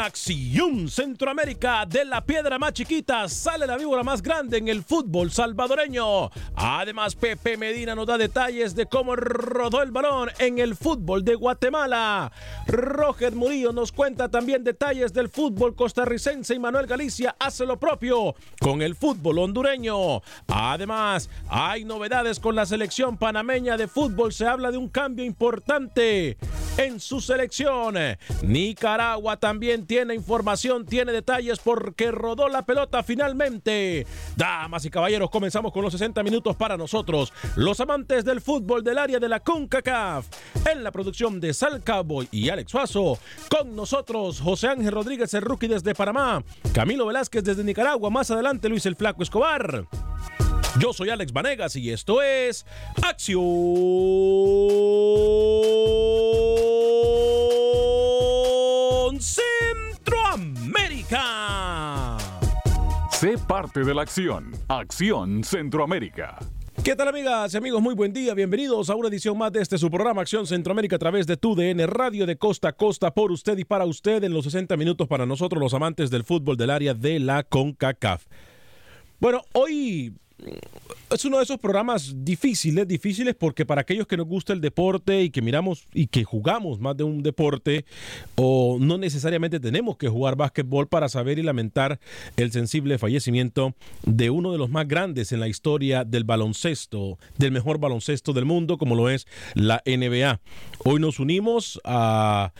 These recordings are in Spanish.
Acción Centroamérica, de la piedra más chiquita sale la víbora más grande en el fútbol salvadoreño. Además, Pepe Medina nos da detalles de cómo rodó el balón en el fútbol de Guatemala. Roger Murillo nos cuenta también detalles del fútbol costarricense y Manuel Galicia hace lo propio con el fútbol hondureño. Además, hay novedades con la selección panameña de fútbol. Se habla de un cambio importante en su selección. Nicaragua también tiene información, tiene detalles porque rodó la pelota finalmente. Damas y caballeros, comenzamos con los 60 minutos para nosotros, los amantes del fútbol del área de la CONCACAF. En la producción de Sal Cowboy y Alex Suazo, con nosotros José Ángel Rodríguez, el rookie desde Panamá, Camilo Velázquez desde Nicaragua, más adelante Luis el Flaco Escobar. Yo soy Alex Vanegas y esto es Acción parte de la acción. Acción Centroamérica. ¿Qué tal amigas y amigos? Muy buen día, bienvenidos a una edición más de este su programa Acción Centroamérica a través de TUDN Radio de Costa a Costa por usted y para usted en los 60 minutos para nosotros los amantes del fútbol del área de la CONCACAF. Bueno, hoy es uno de esos programas difíciles, difíciles porque para aquellos que nos gusta el deporte y que miramos y que jugamos más de un deporte o no necesariamente tenemos que jugar básquetbol para saber y lamentar el sensible fallecimiento de uno de los más grandes en la historia del baloncesto, del mejor baloncesto del mundo como lo es la NBA. Hoy nos unimos a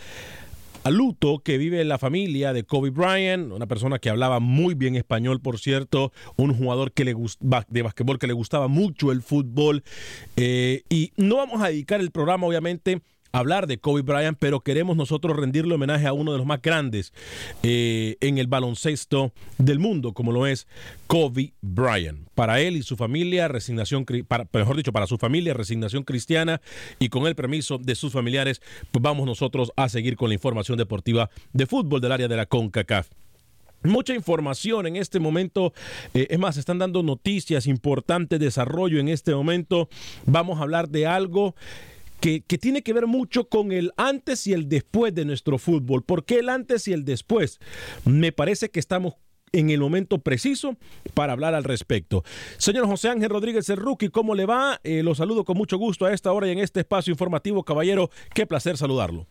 a luto que vive la familia de Kobe Bryant, una persona que hablaba muy bien español, por cierto, un jugador que le de basquetbol que le gustaba mucho el fútbol. Eh, y no vamos a dedicar el programa, obviamente, hablar de Kobe Bryant, pero queremos nosotros rendirle homenaje a uno de los más grandes eh, en el baloncesto del mundo, como lo es Kobe Bryant. Para él y su familia, resignación, mejor dicho, para su familia, resignación cristiana y con el permiso de sus familiares, pues vamos nosotros a seguir con la información deportiva de fútbol del área de la CONCACAF. Mucha información en este momento. Eh, es más, están dando noticias, importante desarrollo en este momento. Vamos a hablar de algo que, tiene que ver mucho con el antes y el después de nuestro fútbol. ¿Por qué el antes y el después? Me parece que estamos en el momento preciso para hablar al respecto. Señor José Ángel Rodríguez, rookie, ¿cómo le va? Eh, lo saludo con mucho gusto a esta hora y en este espacio informativo, caballero. Qué placer saludarlo.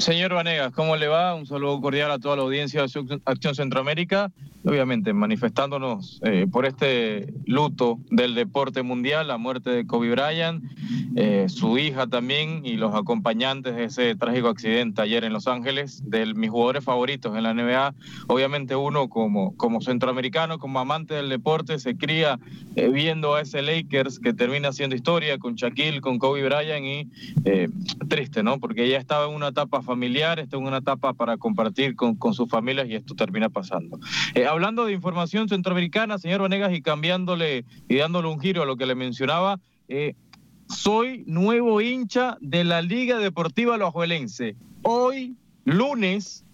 Señor Vanegas, ¿cómo le va? Un saludo cordial a toda la audiencia de Acción Centroamérica. Obviamente, manifestándonos eh, por este luto del deporte mundial, la muerte de Kobe Bryant, eh, su hija también y los acompañantes de ese trágico accidente ayer en Los Ángeles, de mis jugadores favoritos en la NBA. Obviamente, uno como, como centroamericano, como amante del deporte, se cría eh, viendo a ese Lakers que termina haciendo historia con Shaquille, con Kobe Bryant y triste, ¿no? Porque ella estaba en una etapa familiar, está en una etapa para compartir con, con sus familias y esto termina pasando. Eh, hablando de información centroamericana, señor Vanegas, y cambiándole y dándole un giro a lo que le mencionaba, eh, soy nuevo hincha de la Liga Deportiva Loajuelense. Hoy, lunes,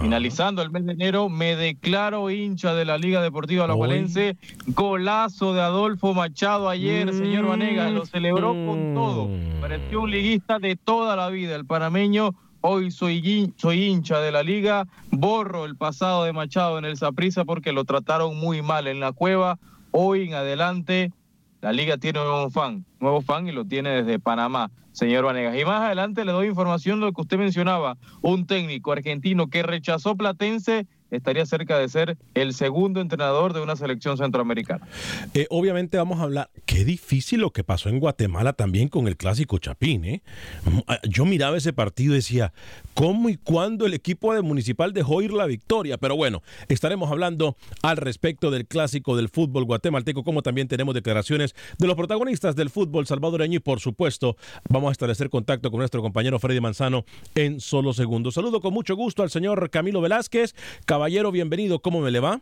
Finalizando el mes de enero, me declaro hincha de la Liga Deportiva Alajuelense. Golazo de Adolfo Machado ayer, señor Vanegas, lo celebró con todo. Mm. Pareció un liguista de toda la vida, el panameño Hoy soy, soy hincha de la liga, borro el pasado de Machado en el Saprisa porque lo trataron muy mal en la cueva. Hoy en adelante la liga tiene un nuevo fan, nuevo fan y lo tiene desde Panamá, señor Vanegas. Y más adelante le doy información de lo que usted mencionaba, un técnico argentino que rechazó Platense estaría cerca de ser el segundo entrenador de una selección centroamericana. Eh, obviamente vamos a hablar, qué difícil lo que pasó en Guatemala también con el clásico Chapín. ¿eh? Mm, ah, yo miraba ese partido y decía, ¿cómo y cuándo el equipo Municipal dejó ir la victoria? Pero bueno, estaremos hablando al respecto del clásico del fútbol guatemalteco, como también tenemos declaraciones de los protagonistas del fútbol salvadoreño y por supuesto vamos a establecer contacto con nuestro compañero Freddy Manzano en solo segundos. Saludo con mucho gusto al señor Camilo Velázquez, Caballero, bienvenido, ¿cómo me le va?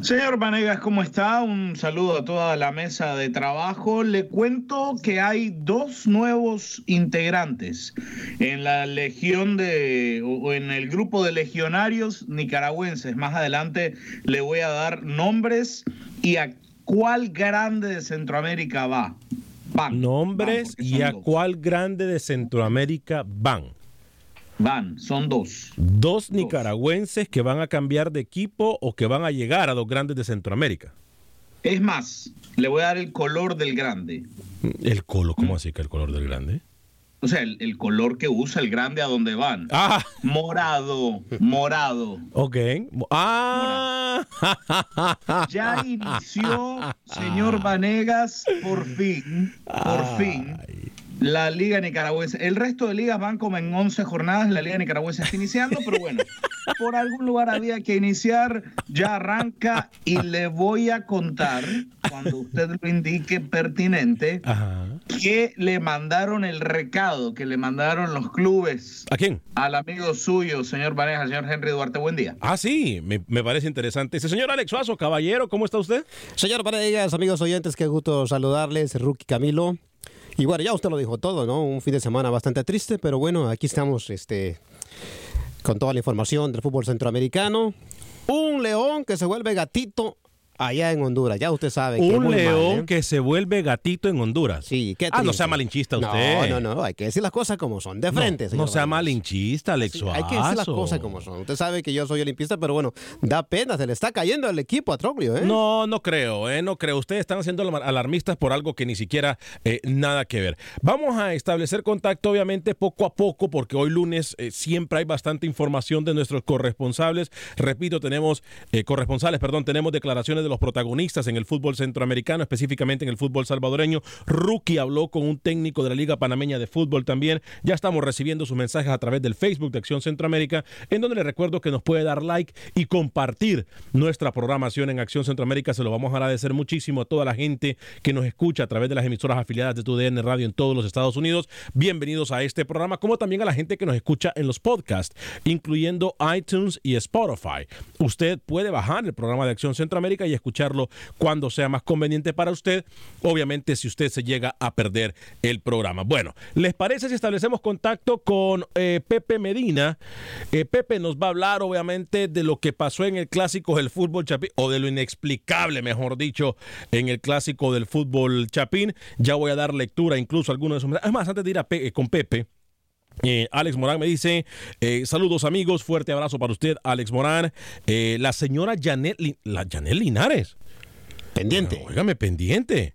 Señor Vanegas, ¿cómo está? Un saludo a toda la mesa de trabajo. Le cuento que hay dos nuevos integrantes en la legión de, o en el grupo de legionarios nicaragüenses. Más adelante le voy a dar nombres y a cuál grande de Centroamérica va. Van. Nombres y a cuál grande de Centroamérica van. Van, son dos. dos. nicaragüenses que van a cambiar de equipo o que van a llegar a los grandes de Centroamérica. Es más, le voy a dar el color del grande. ¿El color? ¿Cómo así que el color del grande? O sea, el, color que usa el grande a donde van. Ah. Morado, morado. Ok. Ah. Ya inició, señor Vanegas, por fin, por fin, la Liga Nicaragüense. El resto de ligas van como en 11 jornadas. La Liga Nicaragüense está iniciando, pero bueno, por algún lugar había que iniciar. Ya arranca y le voy a contar, cuando usted lo indique pertinente, que le mandaron el recado, que le mandaron los clubes. ¿A quién? Al amigo suyo, señor Vanegas, señor Henry Duarte. Buen día. Ah, sí, me, parece interesante. Ese señor Alex Suazo, caballero, ¿cómo está usted? Señor Vanegas, amigos oyentes, qué gusto saludarles. Rookie Camilo. Y bueno, ya usted lo dijo todo, ¿no? Un fin de semana bastante triste, pero bueno, aquí estamos este, con toda la información del fútbol centroamericano. Un león que se vuelve gatito allá en Honduras. Ya usted sabe. Que un león ¿eh? que se vuelve gatito en Honduras. Sí, ¿qué Ah, no sea malinchista usted. No, no, no. Hay que decir las cosas como son, de frente. No, sea malinchista, Alex Hay que decir las cosas como son. Usted sabe que yo soy olimpista, pero bueno, da pena. Se le está cayendo el equipo a Troglio, ¿eh? No, no creo, ¿eh? No creo. Ustedes están haciendo alarmistas por algo que ni siquiera eh, nada que ver. Vamos a establecer contacto, obviamente, poco a poco, porque hoy lunes eh, siempre hay bastante información de nuestros corresponsables. Repito, tenemos corresponsales, perdón, tenemos declaraciones de los protagonistas en el fútbol centroamericano, específicamente en el fútbol salvadoreño. Rookie habló con un técnico de la Liga Panameña de Fútbol también. Ya estamos recibiendo sus mensajes a través del Facebook de Acción Centroamérica, en donde le recuerdo que nos puede dar like y compartir nuestra programación en Acción Centroamérica. Se lo vamos a agradecer muchísimo a toda la gente que nos escucha a través de las emisoras afiliadas de TUDN Radio en todos los Estados Unidos. Bienvenidos a este programa, como también a la gente que nos escucha en los podcasts, incluyendo iTunes y Spotify. Usted puede bajar el programa de Acción Centroamérica y escucharlo cuando sea más conveniente para usted, obviamente si usted se llega a perder el programa. Bueno, ¿les parece si establecemos contacto con eh, Pepe Medina? Eh, Pepe nos va a hablar obviamente de lo que pasó en el clásico del fútbol chapín, o de lo inexplicable, mejor dicho, en el clásico del fútbol chapín. Ya voy a dar lectura incluso a algunos de sus... Es más, antes de ir a con Pepe, Eh, Alex Morán me dice, eh, saludos amigos, fuerte abrazo para usted, Alex Morán. Eh, la señora Janet, la Janet Linares. Pendiente. Óigame, pendiente.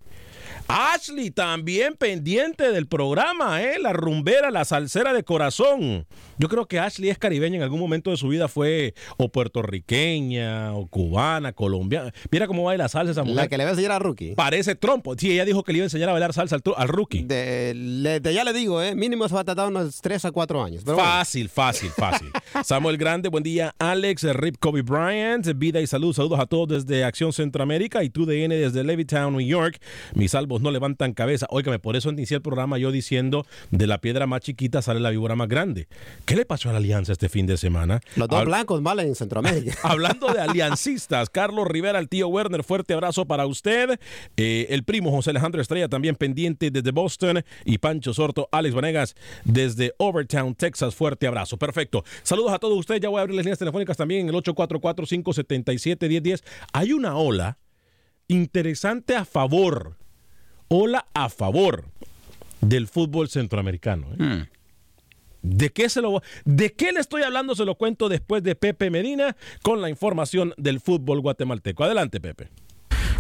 Ashley también pendiente del programa, ¿eh? La rumbera, la salsera de corazón. Yo creo que Ashley es caribeña, en algún momento de su vida fue o puertorriqueña, o cubana, colombiana. Mira cómo baila salsa esa mujer. La que le va a enseñar a Rookie. Parece trompo. Sí, ella dijo que le iba a enseñar a bailar salsa al, al Rookie. De, le, de, ya le digo, ¿eh? Mínimo se va a tratar unos 3 a 4 años. Pero fácil, bueno. fácil, fácil. Samuel Grande, buen día. Alex, Rip Kobe Bryant, vida y salud. Saludos a todos desde Acción Centroamérica y tu DN desde Levittown, New York. Mis no levantan cabeza. Óigame, por eso inicié el programa yo diciendo de la piedra más chiquita sale la víbora más grande. ¿Qué le pasó a la alianza este fin de semana? Los dos blancos mal en Centroamérica. Hablando de aliancistas, Carlos Rivera, el tío Werner, fuerte abrazo para usted. Eh, el primo José Alejandro Estrella también pendiente desde Boston. Y Pancho Sorto, Alex Vanegas desde Overtown, Texas. Fuerte abrazo. Perfecto. Saludos a todos ustedes. Ya voy a abrir las líneas telefónicas también en el 844-577-1010. Hay una ola interesante a favor ola a favor del fútbol centroamericano. ¿eh? Mm. ¿De qué, se lo, ¿De qué le estoy hablando? Se lo cuento después de Pepe Medina con la información del fútbol guatemalteco. Adelante, Pepe.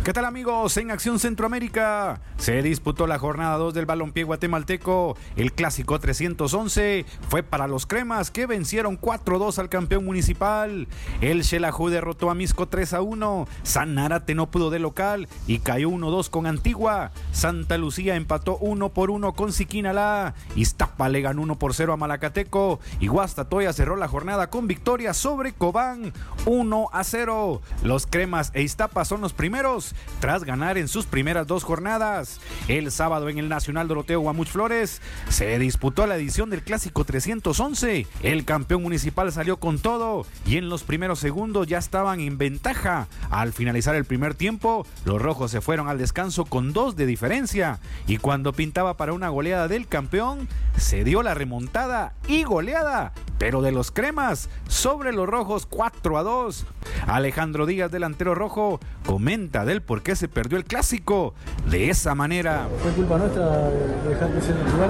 ¿Qué tal amigos? En Acción Centroamérica se disputó la jornada 2 del balompié guatemalteco. El clásico 311 fue para los cremas que vencieron 4-2 al campeón municipal. El Xelajú derrotó a Misco 3-1. San Narate no pudo de local y cayó 1-2 con Antigua. Santa Lucía empató 1 por 1 con Siquinalá. Iztapa le ganó 1 por 0 a Malacateco. Y Guastatoya cerró la jornada con victoria sobre Cobán 1 0. Los cremas e Iztapa son los primeros tras ganar en sus primeras dos jornadas. El sábado en el Nacional Doroteo Guamuch Flores se disputó la edición del Clásico 311. El campeón municipal salió con todo y en los primeros segundos ya estaban en ventaja. Al finalizar el primer tiempo, los rojos se fueron al descanso con dos de diferencia y cuando pintaba para una goleada del campeón, se dio la remontada y goleada, pero de los cremas sobre los rojos 4 a 2. Alejandro Díaz, delantero rojo, comenta del por qué se perdió el clásico de esa manera. Fue culpa nuestra de dejar de ser natural,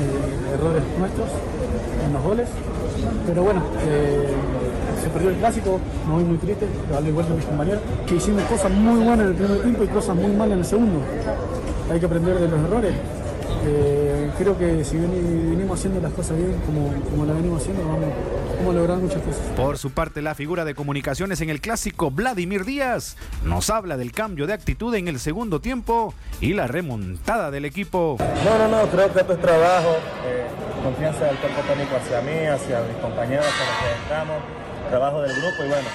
eh, errores nuestros en los goles, pero bueno, eh, se perdió el clásico, me voy muy triste, darle igual a mis compañeros, que hicimos cosas muy buenas en el primer tiempo y cosas muy malas en el segundo. Hay que aprender de los errores. Eh, creo que si venimos haciendo las cosas bien como, como las venimos haciendo, vamos, vamos a lograr muchas cosas. Por su parte, la figura de comunicaciones en el clásico, Vladimir Díaz, nos habla del cambio de actitud en el segundo tiempo y la remontada del equipo. No, no, no, creo que esto es trabajo, eh, confianza del cuerpo técnico hacia mí, hacia mis compañeros con los que estamos, trabajo del grupo y bueno,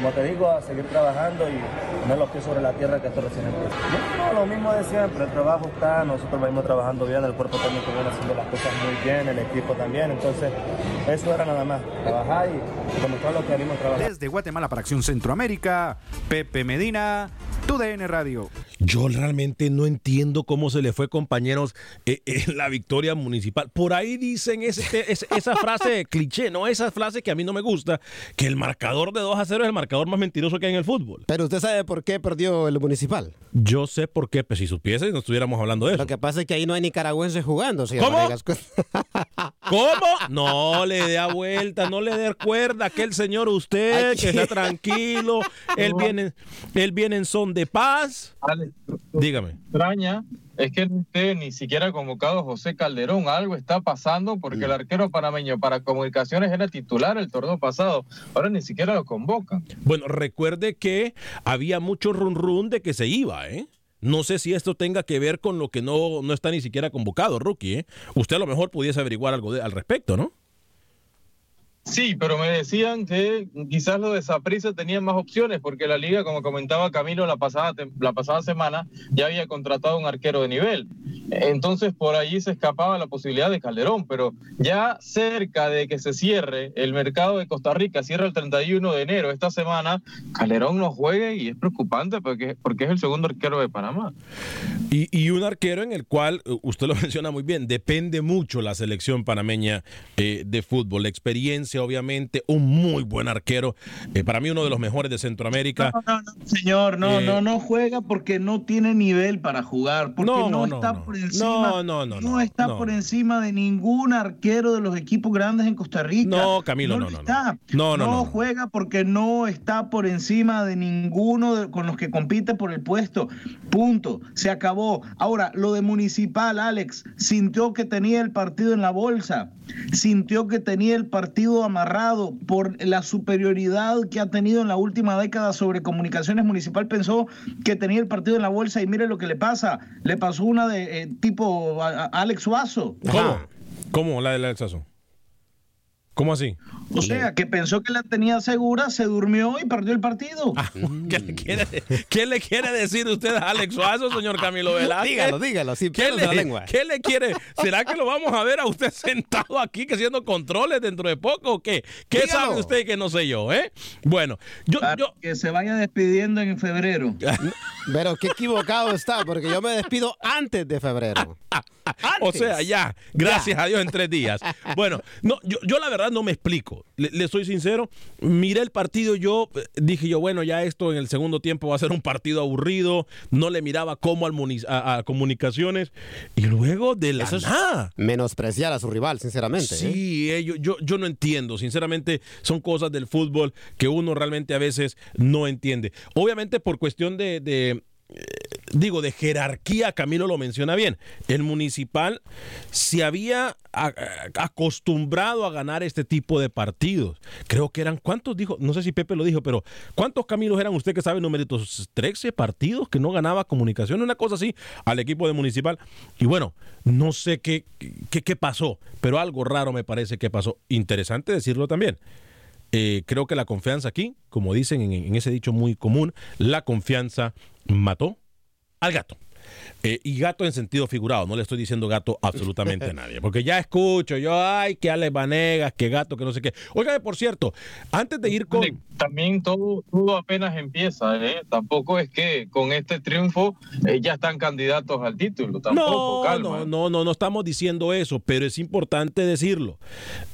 como te digo, a seguir trabajando y poner los pies sobre la tierra que esto recién empieza. No, no, lo mismo de siempre, el trabajo está, nosotros venimos trabajando bien, el cuerpo técnico viene haciendo las cosas muy bien, el equipo también, entonces eso era nada más, trabajar y demostrar lo que venimos trabajando. Desde Guatemala para Acción Centroamérica, Pepe Medina, TUDN Radio. Yo realmente no entiendo cómo se le fue, compañeros, eh, en la victoria municipal. Por ahí dicen ese, ese, esa frase cliché, ¿no? Esa frase que a mí no me gusta, que el marcador de 2 a 0 es el marcador más mentiroso que hay en el fútbol. Pero usted sabe por qué perdió el municipal. Yo sé por qué, pues si supiese, no estuviéramos hablando de eso. Lo que pasa es que ahí no hay nicaragüenses jugando, señor ¿Cómo? ¿Cómo? No le dé a vuelta, no le dé cuerda a aquel señor usted, que está tranquilo. Él viene, él viene en son de paz. Alex, Dígame. extraña es que no esté ni siquiera convocado José Calderón. Algo está pasando porque el arquero panameño para comunicaciones era titular el torneo pasado. Ahora ni siquiera lo convocan. Bueno, recuerde que había mucho run run de que se iba, ¿eh? No sé si esto tenga que ver con lo que no, no está ni siquiera convocado, Rookie. ¿eh? Usted a lo mejor pudiese averiguar algo de- al respecto, ¿no? Sí, pero me decían que quizás los de Saprissa tenían más opciones porque la liga, como comentaba Camilo la pasada, la pasada semana, ya había contratado un arquero de nivel. Entonces por allí se escapaba la posibilidad de Calderón, pero ya cerca de que se cierre el mercado de Costa Rica, cierra el 31 de enero esta semana, Calderón no juegue y es preocupante porque, porque es el segundo arquero de Panamá. Y, y un arquero en el cual, eh, usted lo menciona muy bien, depende mucho la selección panameña eh, de fútbol, la experiencia obviamente, un muy buen arquero. Eh, para mí, uno de los mejores de Centroamérica. No, no, no, señor, no, Eh, no, no juega porque no tiene nivel para jugar, porque No, no, no, está no. por encima, No, no, no, no, está no. por encima de ningún arquero de los equipos grandes en Costa Rica. No, Camilo, no, lo no, no. está. No, no, no. juega porque no está por encima de ninguno de- con los que compite por el puesto. Punto. Se acabó. Ahora, lo de Municipal, Alex, sintió que tenía el partido en la bolsa, sintió que tenía el partido amarrado por la superioridad que ha tenido en la última década sobre comunicaciones municipal, pensó que tenía el partido en la bolsa y mire lo que le pasa. Le pasó una de eh, tipo a- a Alex Suazo. ¿Cómo? ¿Cómo la del Alsazo? ¿Cómo así? O sea, que pensó que la tenía segura, se durmió y perdió el partido. ¿Qué le quiere, qué le quiere decir usted a Alex Suazo, señor Camilo Velázquez? Dígalo, dígalo, sin ¿Qué en la le, lengua. qué le quiere? ¿Será que lo vamos a ver a usted sentado aquí que haciendo controles dentro de poco o qué? ¿Qué Dígalo. sabe usted que no sé yo, eh? Bueno, yo, yo... Que se vaya despidiendo en febrero. Pero qué equivocado está, porque yo me despido antes de febrero. O sea, ya, gracias a Dios en tres días. Bueno, no, yo, yo la verdad no me explico. Le, le soy sincero, miré el partido, yo eh, dije yo, bueno, ya esto en el segundo tiempo va a ser un partido aburrido, no le miraba cómo al a, a comunicaciones y luego de la Eso es nada. menospreciar a su rival, sinceramente. ¿eh? Sí, eh, yo, yo, yo no entiendo. Sinceramente, son cosas del fútbol que uno realmente a veces no entiende. Obviamente, por cuestión de. de, Digo, de jerarquía, Camilo lo menciona bien. El municipal se había acostumbrado a ganar este tipo de partidos. Creo que eran, ¿cuántos dijo? No sé si Pepe lo dijo, pero ¿cuántos Camilos eran usted que sabe numeritos? 13 partidos que no ganaba comunicación, una cosa así, al equipo de municipal. Y bueno, no sé qué, qué, pasó, pero algo raro me parece que pasó. Interesante decirlo también. Eh, creo que la confianza aquí, como dicen en, en ese dicho muy común, la confianza mató al gato. Eh, y gato en sentido figurado, no le estoy diciendo gato absolutamente a nadie, porque ya escucho yo, ay, que Alex Vanegas, que gato, que no sé qué. Óigame, por cierto, antes de ir con... También todo, todo apenas empieza, ¿eh? Tampoco es que con este triunfo eh, ya están candidatos al título, tampoco, No, calma. no, no, no, no estamos diciendo eso, pero es importante decirlo.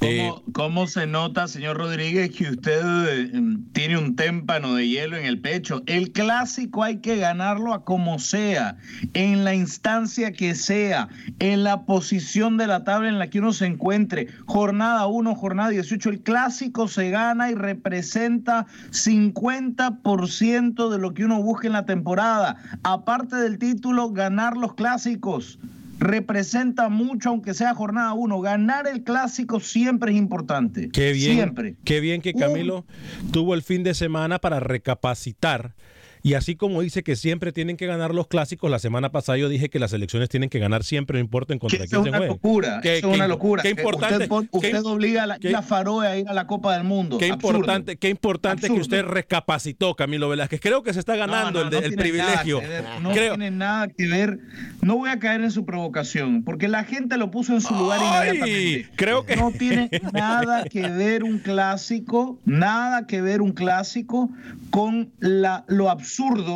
Eh, ¿Cómo, se nota, señor Rodríguez, que usted tiene un témpano de hielo en el pecho? El clásico hay que ganarlo a como sea, en la instancia que sea, en la posición de la tabla en la que uno se encuentre. Jornada 1, jornada 18, el clásico se gana y representa 50% de lo que uno busca en la temporada. Aparte del título, ganar los clásicos representa mucho, aunque sea jornada uno. Ganar el clásico siempre es importante. Qué bien, Siempre. qué bien que Camilo tuvo el fin de semana para recapacitar. Y así como dice que siempre tienen que ganar los clásicos, la semana pasada yo dije que las elecciones tienen que ganar siempre, no importa en contra de quién es se una juegue. locura. Qué- eso es una locura. Qué importante. Usted, obliga a la, la Faroe a ir a la Copa del Mundo. Qué Absurdo. importante, qué importante que usted recapacitó, Camilo Velázquez. Creo que se está ganando No, no, el, no privilegio. ver, no Creo- tiene nada que ver. No voy a caer en su provocación, porque la gente lo puso en su lugar Ay, inmediatamente. creo que no tiene nada que ver un clásico, nada que ver un clásico con la, lo absurdo,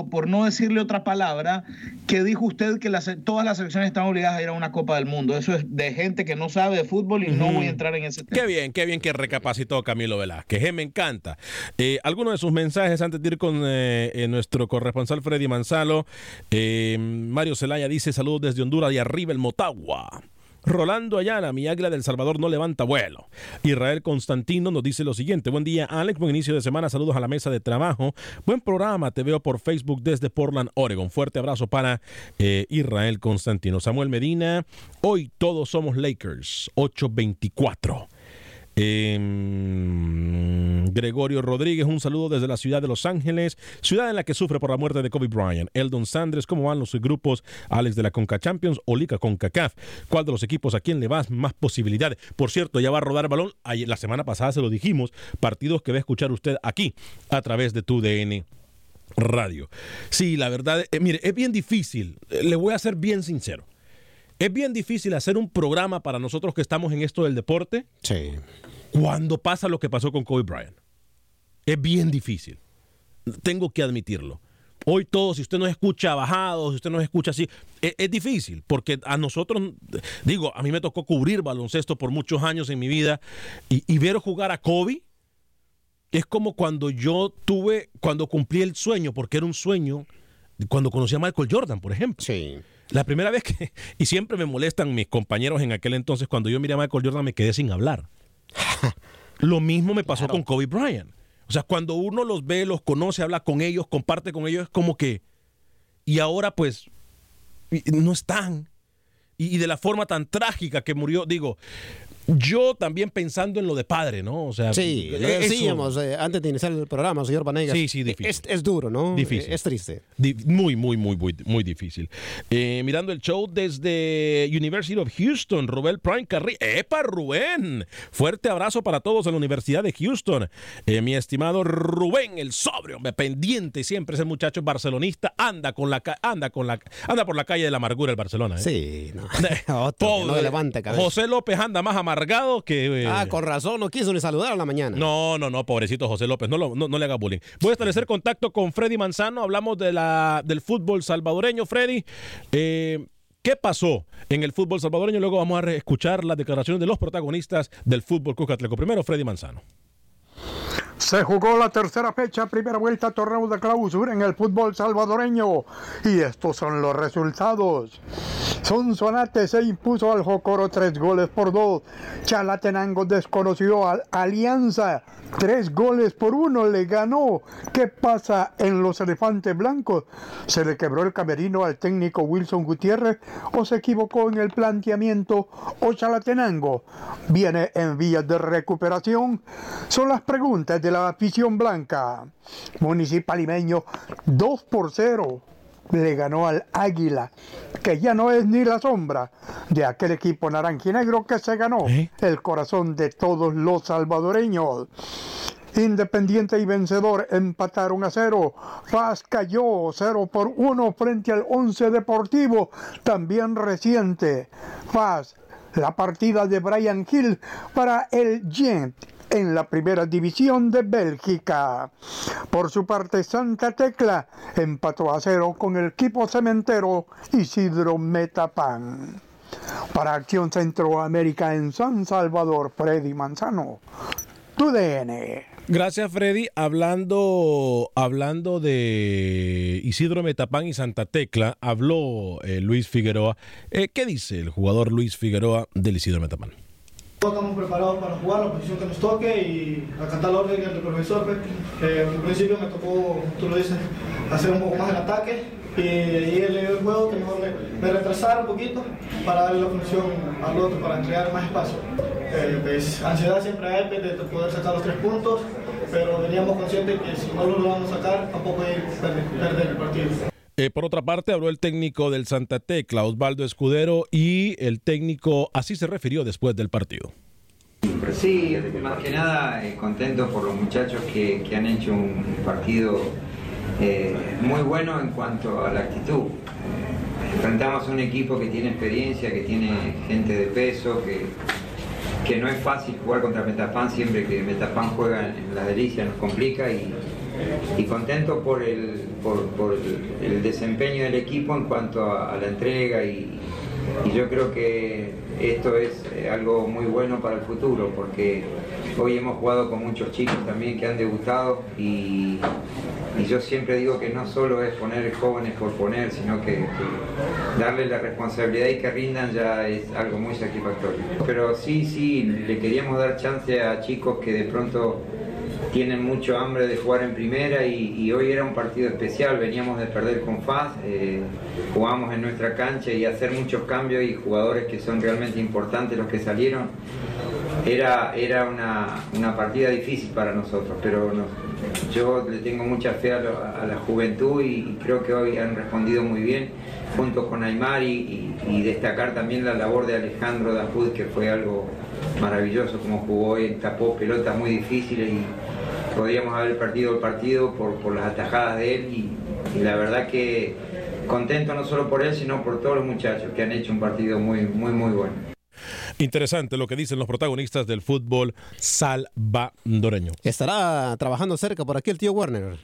por no decirle otra palabra, que dijo usted que las- todas las selecciones están obligadas a ir a una Copa del Mundo. Eso es de gente que no sabe de fútbol y no voy a entrar en ese tema. Qué bien, qué bien que recapacitó Camilo Velázquez. Eh, me encanta. Eh, Algunos de sus mensajes antes de ir con eh, eh, nuestro corresponsal Freddy Manzalo. Mario Zelaya dice saludos desde Honduras y arriba el Motagua. Rolando Ayala, mi águila del Salvador no levanta vuelo. Israel Constantino nos dice lo siguiente. Buen día, Alex. Buen inicio de semana. Saludos a la mesa de trabajo. Buen programa. Te veo por Facebook desde Portland, Oregon. Fuerte abrazo para eh, Israel Constantino. Samuel Medina. Hoy todos somos Lakers. 824. Eh, Gregorio Rodríguez, un saludo desde la ciudad de Los Ángeles, ciudad en la que sufre por la muerte de Kobe Bryant. Eldon Sanders, ¿cómo van los grupos? Alex de la Conca Champions o Liga CONCACAF. ¿Cuál de los equipos a quién le vas más posibilidades? Por cierto, ya va a rodar balón. La semana pasada se lo dijimos. Partidos que va a escuchar usted aquí a través de tu DN Radio. Sí, la verdad, eh, mire, es bien difícil. Eh, le voy a ser bien sincero. Es bien difícil hacer un programa para nosotros que estamos en esto del deporte. Sí. Cuando pasa lo que pasó con Kobe Bryant. Es bien difícil. Tengo que admitirlo. Hoy todo, si usted nos escucha bajado, si usted nos escucha así, es, es, difícil, porque a nosotros, digo, a mí me tocó cubrir baloncesto por muchos años en mi vida y, y ver jugar a Kobe es como cuando yo tuve, cuando cumplí el sueño, porque era un sueño, cuando conocí a Michael Jordan, por ejemplo. Sí. La primera vez que, y siempre me molestan mis compañeros en aquel entonces, cuando yo miré a Michael Jordan me quedé sin hablar. Lo mismo me pasó claro. con Kobe Bryant. O sea, cuando uno los ve, los conoce, habla con ellos, comparte con ellos, es como que, y ahora pues, no están. Y, y de la forma tan trágica que murió, digo, yo también pensando en lo de padre, ¿no? O sea, sí, decíamos eh, antes de iniciar el programa, señor Vanegas. Sí, sí, difícil. Es, es duro, ¿no? Difícil. Es triste. Di muy, muy, muy, muy, muy difícil. Eh, mirando el show desde University of Houston, Rubén Prime Carri. ¡Epa, Rubén! Fuerte abrazo para todos en la Universidad de Houston. Eh, mi estimado Rubén, el sobrio, pendiente siempre ese muchacho barcelonista, anda con la anda con la anda por la calle de la amargura el Barcelona. ¿eh? Sí, no. Otro, no levante cabeza. José López anda más amargado que. Eh... Ah, con razón, no quiso ni saludar a la mañana. No, no, no, pobrecito José López, no, lo, no, no, le haga bullying. Voy a establecer contacto con Freddy Manzano, hablamos de la, del fútbol salvadoreño. Freddy, eh, ¿qué pasó en el fútbol salvadoreño? Luego vamos a escuchar las declaraciones de los protagonistas del fútbol Cuscatleco. Primero, Freddy Manzano. Se jugó la tercera fecha, primera vuelta torneo de clausura en el fútbol salvadoreño. Y estos son los resultados. Sonsonate se impuso al Jocoro tres goles por dos. Chalatenango desconoció al Alianza. Tres goles por uno le ganó. ¿Qué pasa en los elefantes blancos? ¿Se le quebró el camerino al técnico Wilson Gutiérrez o se equivocó en el planteamiento o Chalatenango viene en vías de recuperación? Son las preguntas de la afición blanca. Municipal Limeño 2 por 0 le ganó al Águila, que ya no es ni la sombra de aquel equipo naranjinegro que se ganó ¿Eh? el corazón de todos los salvadoreños. Independiente y vencedor empataron a cero. Paz cayó 0 por 1 frente al 11 Deportivo, también reciente. Paz, la partida de Brian Hill para el Gent en la primera división de Bélgica. Por su parte, Santa Tecla empató a cero con el equipo cementero Isidro Metapan. Para Acción Centroamérica en San Salvador, Freddy Manzano, TUDN. Gracias, Freddy. Hablando, hablando de Isidro Metapán y Santa Tecla, habló eh, Luis Figueroa. Eh, ¿Qué dice el jugador Luis Figueroa del Isidro Metapán? Estamos preparados para jugar la posición que nos toque y acatar la orden del profesor. Eh, al principio me tocó, tú lo dices, hacer un poco más el ataque y ahí dio el juego que mejor me, me, retrasara un poquito para darle la función al otro, para crear más espacio. Eh, pues, ansiedad siempre hay de poder sacar los tres puntos, pero veníamos conscientes que si no lo logramos sacar, tampoco hay perder, perder el partido. Eh, por otra parte, habló el técnico del Santa Tecla, Osvaldo Escudero, y el técnico así se refirió después del partido. Sí, más que nada eh, contento por los muchachos que, que han hecho un partido eh, muy bueno en cuanto a la actitud. Enfrentamos a un equipo que tiene experiencia, que tiene gente de peso, que, que no es fácil jugar contra Metapan, siempre que Metapan juega en la delicia nos complica y, y contento por el, por, el, desempeño del equipo en cuanto a, la entrega y, y, yo creo que esto es eh, algo muy bueno para el futuro porque hoy hemos jugado con muchos chicos también que han debutado y, y yo siempre digo que no solo es poner jóvenes por poner, sino que, que darle la responsabilidad y que rindan ya es algo muy satisfactorio. Pero sí, sí, le queríamos dar chance a chicos que de pronto tienen mucho hambre de jugar en primera y, hoy era un partido especial, veníamos de perder con FAS, eh, jugamos en nuestra cancha y hacer muchos cambios y jugadores que son realmente importantes los que salieron, era, era una, una partida difícil para nosotros, pero yo le tengo mucha fe a, lo, a, la juventud y creo que hoy han respondido muy bien junto con Aymar y destacar también la labor de Alejandro Dapud que fue algo maravilloso como jugó hoy, tapó pelotas muy difíciles y podríamos haber partido el partido por, por las atajadas de él y, y, la verdad que contento no solo por él sino por todos los muchachos que han hecho un partido muy muy muy bueno. Interesante lo que dicen los protagonistas del fútbol salvadoreño. ¿Estará trabajando cerca por aquí el tío Warner?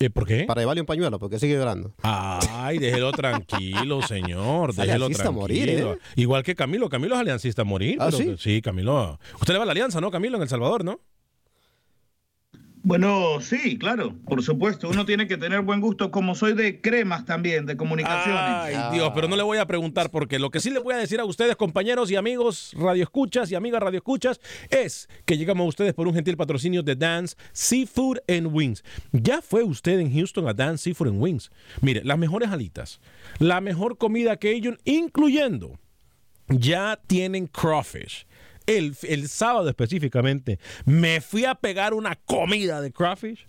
Eh, ¿Por qué? Para llevarle un pañuelo, porque sigue llorando. Ay, déjelo tranquilo, señor. Déjelo aliancista a tranquilo. morir, ¿eh? Igual que Camilo. Camilo es aliancista a morir. ¿Ah, pero- sí? Camilo. Usted le va a la alianza, ¿no, Camilo, en El Salvador, no? Bueno, sí, claro, por supuesto. Uno tiene que tener buen gusto, como soy de cremas también, de comunicaciones. Ay, Dios, pero no le voy a preguntar porque lo que sí le voy a decir a ustedes, compañeros y amigos radioescuchas y amigas radioescuchas, es que llegamos a ustedes por un gentil patrocinio de Dance Seafood and Wings. ¿Ya fue usted en Houston a Dance Seafood and Wings? Mire, las mejores alitas, la mejor comida que ellos, incluyendo, ya tienen crawfish. El, el sábado específicamente me fui a pegar una comida de crawfish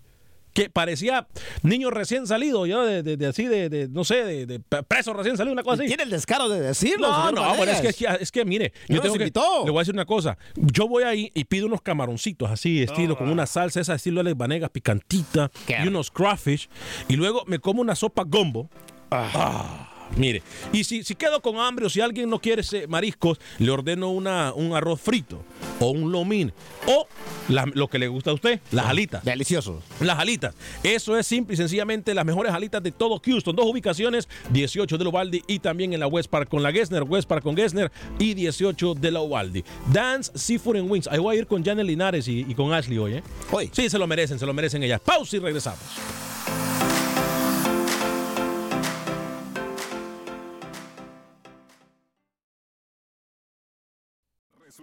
que parecía niño recién salido, yo de, de- de así, de, de, no sé, de, de preso recién salido, una cosa así. Tiene el descaro de decirlo. No, no, bueno, es que, Vanegas. es que, es que, mire, No yo tengo que, le voy a decir una cosa. Yo voy ahí y pido unos camaroncitos así, estilo, con una salsa esa estilo de Vanegas picantita y unos crawfish. Y luego me como una sopa gombo. Ah, mire, y si, si quedo con hambre o si alguien no quiere ese mariscos, le ordeno una, un arroz frito o un lomín o la- lo que le gusta a usted, las alitas. Delicioso. Las alitas. Eso es simple y sencillamente las mejores alitas de todo Houston. Dos ubicaciones, 18 de la y también en la West Park con la Gessner, West Park con Gessner y 18 de la. Dance Seafood and Wings. Ahí voy a ir con Janet Linares y, y con Ashley hoy, ¿eh? Hoy. Sí, se lo merecen, se lo merecen ellas. Pausa y regresamos.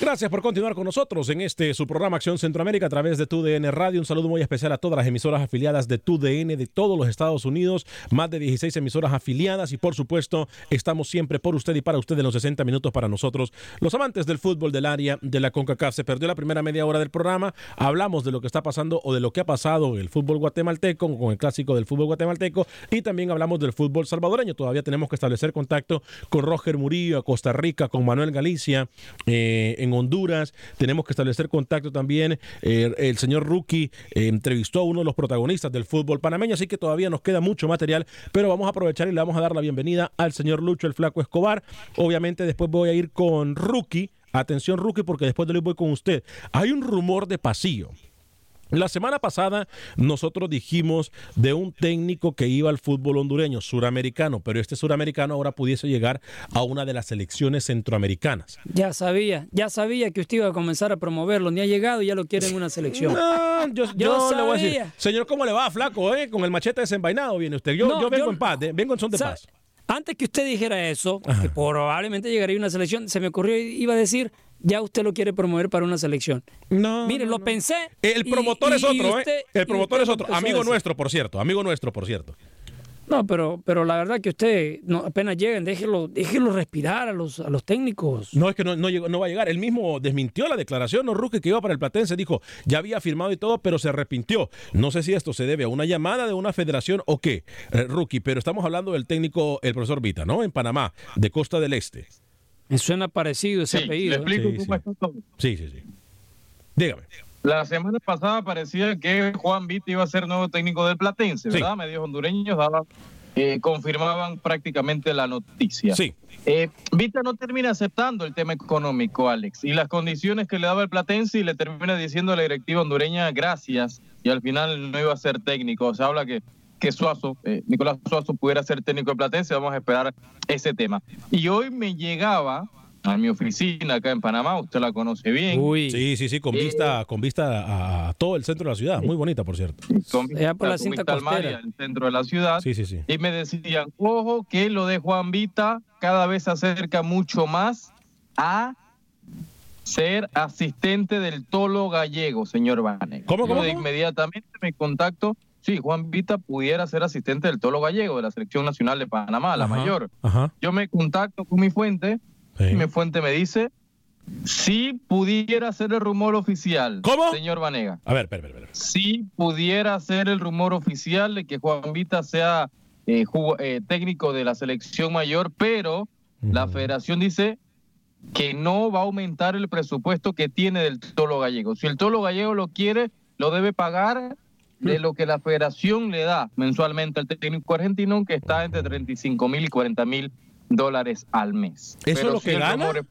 Gracias por continuar con nosotros en este su programa Acción Centroamérica a través de TUDN Radio. Un saludo muy especial a todas las emisoras afiliadas de TUDN de todos los Estados Unidos, más de 16 emisoras afiliadas y por supuesto estamos siempre por usted y para usted en los 60 minutos para nosotros, los amantes del fútbol del área de la CONCACAF. Se perdió la primera media hora del programa, hablamos de lo que está pasando o de lo que ha pasado en el fútbol guatemalteco con el clásico del fútbol guatemalteco y también hablamos del fútbol salvadoreño. Todavía tenemos que establecer contacto con Roger Murillo Costa Rica, con Manuel Galicia eh, Honduras. Tenemos que establecer contacto también. eh, el señor Rookie eh, entrevistó a uno de los protagonistas del fútbol panameño, así que todavía nos queda mucho material, pero vamos a aprovechar y le vamos a dar la bienvenida al señor Lucho el Flaco Escobar. Obviamente después voy a ir con Rookie. Atención Rookie, porque después de hoy voy con usted. Hay un rumor de pasillo. La semana pasada nosotros dijimos de un técnico que iba al fútbol hondureño, suramericano, pero este suramericano ahora pudiese llegar a una de las selecciones centroamericanas. Ya sabía, ya sabía que usted iba a comenzar a promoverlo. Ni ha llegado y ya lo quiere en una selección. No, yo, yo le voy a decir, señor, ¿cómo le va, flaco? Eh? Con el machete desenvainado viene usted. Yo, No, yo vengo en paz, eh, vengo en son de paz. Antes que usted dijera eso, que probablemente llegaría a una selección, se me ocurrió, iba a decir, ya usted lo quiere promover para una selección. No. Mire, lo pensé. El promotor y- es otro, usted- ¿eh? El promotor es otro. Amigo nuestro, por cierto. Amigo nuestro, por cierto. No, pero, pero la verdad que usted no, apenas lleguen, déjelo, déjelo respirar a los, a los técnicos. No es que no, no, llegó- no va a llegar. Él mismo desmintió la declaración, ¿no, Ruque, que iba para el Platense? Dijo, ya había firmado y todo, pero se arrepintió. No sé si esto se debe a una llamada de una federación o qué, eh, Rookie, pero estamos hablando del técnico, el profesor Vita, ¿no? En Panamá, de Costa del Este. Me suena parecido ese Sí, apellido. le ¿eh? explico Sí, cómo sí. está todo. Sí, sí, sí. Dígame. La semana pasada parecía que Juan Vita iba a ser nuevo técnico del Platense, Sí. ¿verdad? Medios hondureños daban, eh, confirmaban prácticamente la noticia. Sí. Eh, Vita no termina aceptando el tema económico, Alex, y las condiciones que le daba el Platense y le termina diciendo a la directiva hondureña gracias, y al final no iba a ser técnico. Se habla que, que Suazo, eh, Nicolás Suazo pudiera ser técnico del Platense, vamos a esperar ese tema. Y hoy me llegaba a mi oficina acá en Panamá, usted la conoce bien. Sí, sí, sí, con Eh, vista, con vista a, todo el centro de la ciudad. Muy bonita, por cierto. con Allá por la con cinta vista al mar y costera. al centro de la ciudad. Sí, sí, sí. Y me decían, ojo, que lo de Juan Vita cada vez se acerca mucho más a ser asistente del Tolo Gallego, señor Vanegas. ¿Cómo, Yo cómo, de cómo? inmediatamente me contacto. Sí, Juan Vita pudiera ser asistente del Tolo Gallego de la Selección Nacional de Panamá, la Ajá, mayor. Ajá. Yo me contacto con mi fuente Sí. y mi fuente me dice, si pudiera ser el rumor oficial, ¿Cómo? señor Vanega A ver, espera, espera. si pudiera ser el rumor oficial de que Juan Vita sea eh, eh, técnico de la selección mayor, pero la federación dice que no va a aumentar el presupuesto que tiene del Tolo Gallego. Si el Tolo Gallego lo quiere, lo debe pagar de lo que la federación le da mensualmente al técnico argentino, que está entre 35 mil y 40 mil dólares al mes. ¿Eso es lo que el gana? rumor es-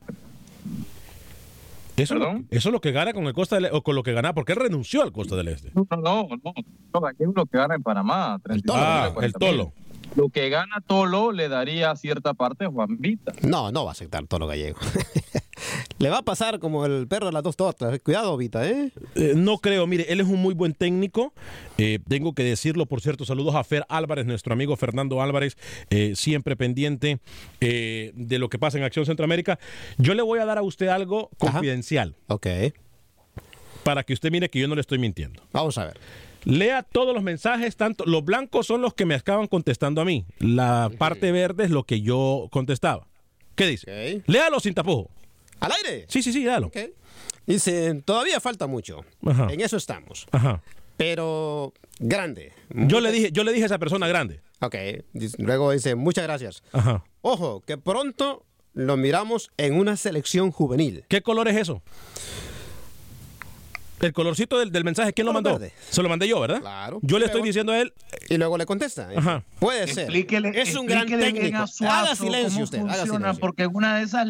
Eso, es lo- eso es lo que gana con el Costa del o con lo que gana porque él renunció al Costa del Este. No, no, no. no Gallego lo que gana en Panamá. 35 Ah, mil, 40 el Tolo. Lo que gana Tolo le daría cierta parte a Juan Vita. No, no va a aceptar todo lo gallego. Le va a pasar como el perro de las dos tortas. Cuidado, Vita, ¿eh? Eh, no creo, mire, él es un muy buen técnico. Eh, tengo que decirlo, por cierto, saludos a Fer Álvarez, nuestro amigo Fernando Álvarez, eh, siempre pendiente eh, de lo que pasa en Acción Centroamérica. Yo le voy a dar a usted algo confidencial. Ok. Para que usted mire que yo no le estoy mintiendo. Vamos a ver. Lea todos los mensajes, tanto los blancos son los que me acaban contestando a mí. La parte verde es lo que yo contestaba. ¿Qué dice? Léalo sin tapujo. ¿Al aire? Sí, sí, sí, léalo. Dice, todavía falta mucho. Ajá. En eso estamos. Ajá. Pero grande. Yo le dije, yo le dije a esa persona grande. Ok. Luego dice, muchas gracias. Ajá. Ojo, que pronto lo miramos en una selección juvenil. ¿Qué color es eso? El colorcito del, del mensaje, ¿quién lo mandó? verde. Se lo mandé yo, ¿verdad? Claro. Yo le estoy diciendo a él. Y luego le contesta. Ajá. Puede ser. Explíquele, es un gran técnico. Suazo Haga silencio usted. Haga silencio. porque en una de esas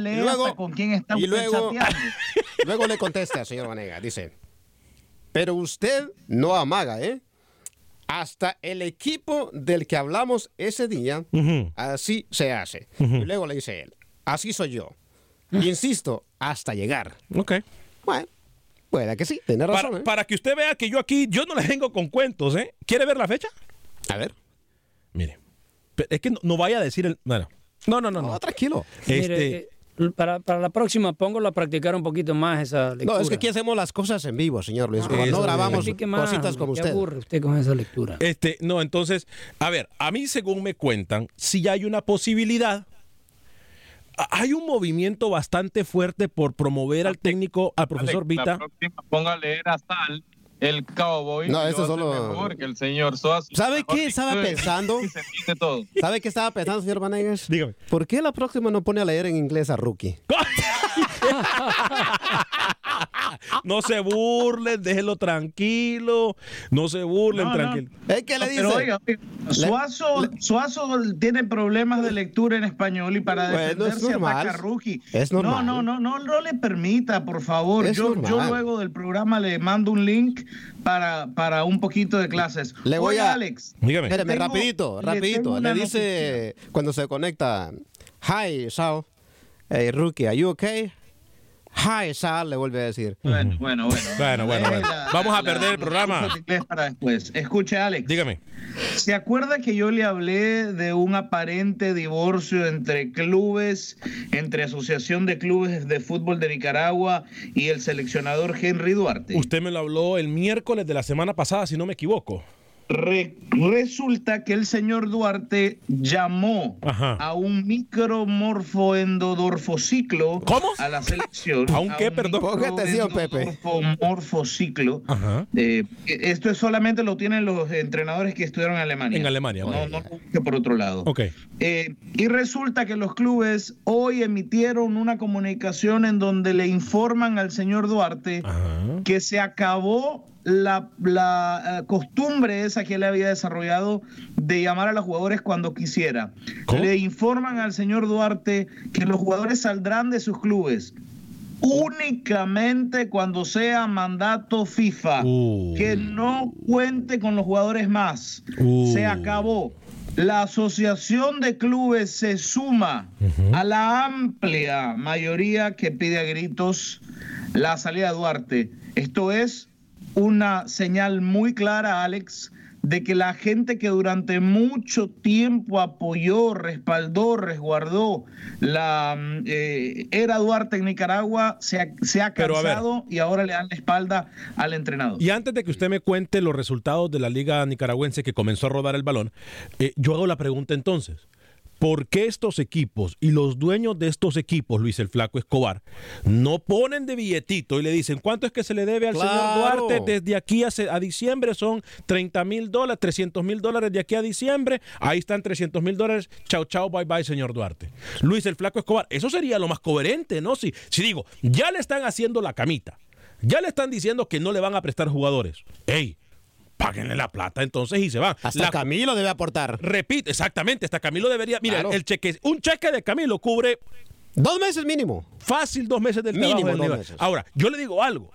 con quién está y luego- chateando. Luego le contesta, señor Vanega. Dice, pero usted no amaga, ¿eh? Hasta el equipo del que hablamos ese día, así se hace. Y luego le dice él, así soy yo. Insisto, hasta llegar. Ok. Bueno, puede que sí, tiene razón. Para, ¿eh? para que usted vea que yo aquí, yo no le vengo con cuentos, ¿eh? ¿Quiere ver la fecha? A ver. Mire. Es que no, no vaya a decir el. Bueno. No, no, no. no. tranquilo. Este, Mire, eh, para, para la próxima, póngalo a practicar un poquito más esa lectura. No, es que aquí hacemos las cosas en vivo, señor Luis. Ah, no grabamos más, cositas como usted. aburre usted con esa lectura. Este, no, entonces, a ver, a mí según me cuentan, si hay una posibilidad, hay un movimiento bastante fuerte por promover al técnico, al profesor Alex, La Vita. próxima ponga a leer a Sal, el cowboy. No, eso solo- mejor que el señor Suazo. ¿Sabe qué estaba pensando? ¿Sabe qué estaba pensando, señor Vanegas? Dígame. ¿Por qué la próxima no pone a leer en inglés a Rookie? No se burlen, déjenlo tranquilo. No se burlen, No, no. tranquilo. Es que le dice. Pero oiga, oiga, Suazo, Suazo tiene problemas de lectura en español y para Bueno, es defenderse a Rookie. Es no, normal. no, no, no, no le permita, por favor. Es Yo, yo normal. luego del programa le mando un link para, para un poquito de clases. Le voy Oiga, a. Alex. Dígame. Espérame, tengo- rapidito, rapidito. Le, dice cuando se conecta. Hi, Sal. Hey, Rookie, ¿are you okay? Hi, Sal, le vuelve a decir. Bueno, bueno, bueno. Bueno, bueno, bueno. Vamos a perder el programa. para después. Escuche, Alex. Dígame. ¿Se acuerda que yo le hablé de un aparente divorcio entre clubes, entre Asociación de Clubes de Fútbol de Nicaragua y el seleccionador Henry Duarte? Usted me lo habló el miércoles de la semana pasada, si no me equivoco. Re- resulta que el señor Duarte llamó Ajá. a un micromorfoendodorfociclo ¿Cómo? a la selección. ¿A un qué, perdón? Atención, Pepe. Morfociclo. Eh, esto solamente lo tienen los entrenadores que estudiaron en Alemania. En Alemania. No, no lo busque por otro lado. Ok. Eh, y resulta que los clubes hoy emitieron una comunicación en donde le informan al señor Duarte Ajá. que se acabó la, la, eh, costumbre esa que él había desarrollado de llamar a los jugadores cuando quisiera. ¿Cómo? Le informan al señor Duarte que los jugadores saldrán de sus clubes únicamente cuando sea mandato FIFA, Uh. que no cuente con los jugadores más. Uh. Se acabó. La asociación de clubes se suma a la amplia mayoría que pide a gritos la salida de Duarte. Esto es una señal muy clara, Alex, de que la gente que durante mucho tiempo apoyó, respaldó, resguardó la eh, era Duarte en Nicaragua se ha, se ha cansado y ahora le dan la espalda al entrenador. Y antes de que usted me cuente los resultados de la liga nicaragüense que comenzó a rodar el balón, eh, yo hago la pregunta entonces. ¿Por qué estos equipos y los dueños de estos equipos, Luis el Flaco Escobar, no ponen de billetito y le dicen cuánto es que se le debe al señor. Duarte desde aquí a, a diciembre? Son 30 mil dólares, 300 mil dólares de aquí a diciembre. Ahí están 300 mil dólares. Chao, chao, bye, bye, señor Duarte. Luis el Flaco Escobar, eso sería lo más coherente, ¿no? Si, si digo, ya le están haciendo la camita, ya le están diciendo que no le van a prestar jugadores. ¡Ey! Páguenle la plata entonces y se van. Hasta Camilo debe aportar. Repito, exactamente, hasta Camilo debería. Mira, el cheque, un cheque de Camilo cubre. Dos meses mínimo. Fácil, dos meses del Mínimo trabajo del dos meses. Ahora, yo le digo algo.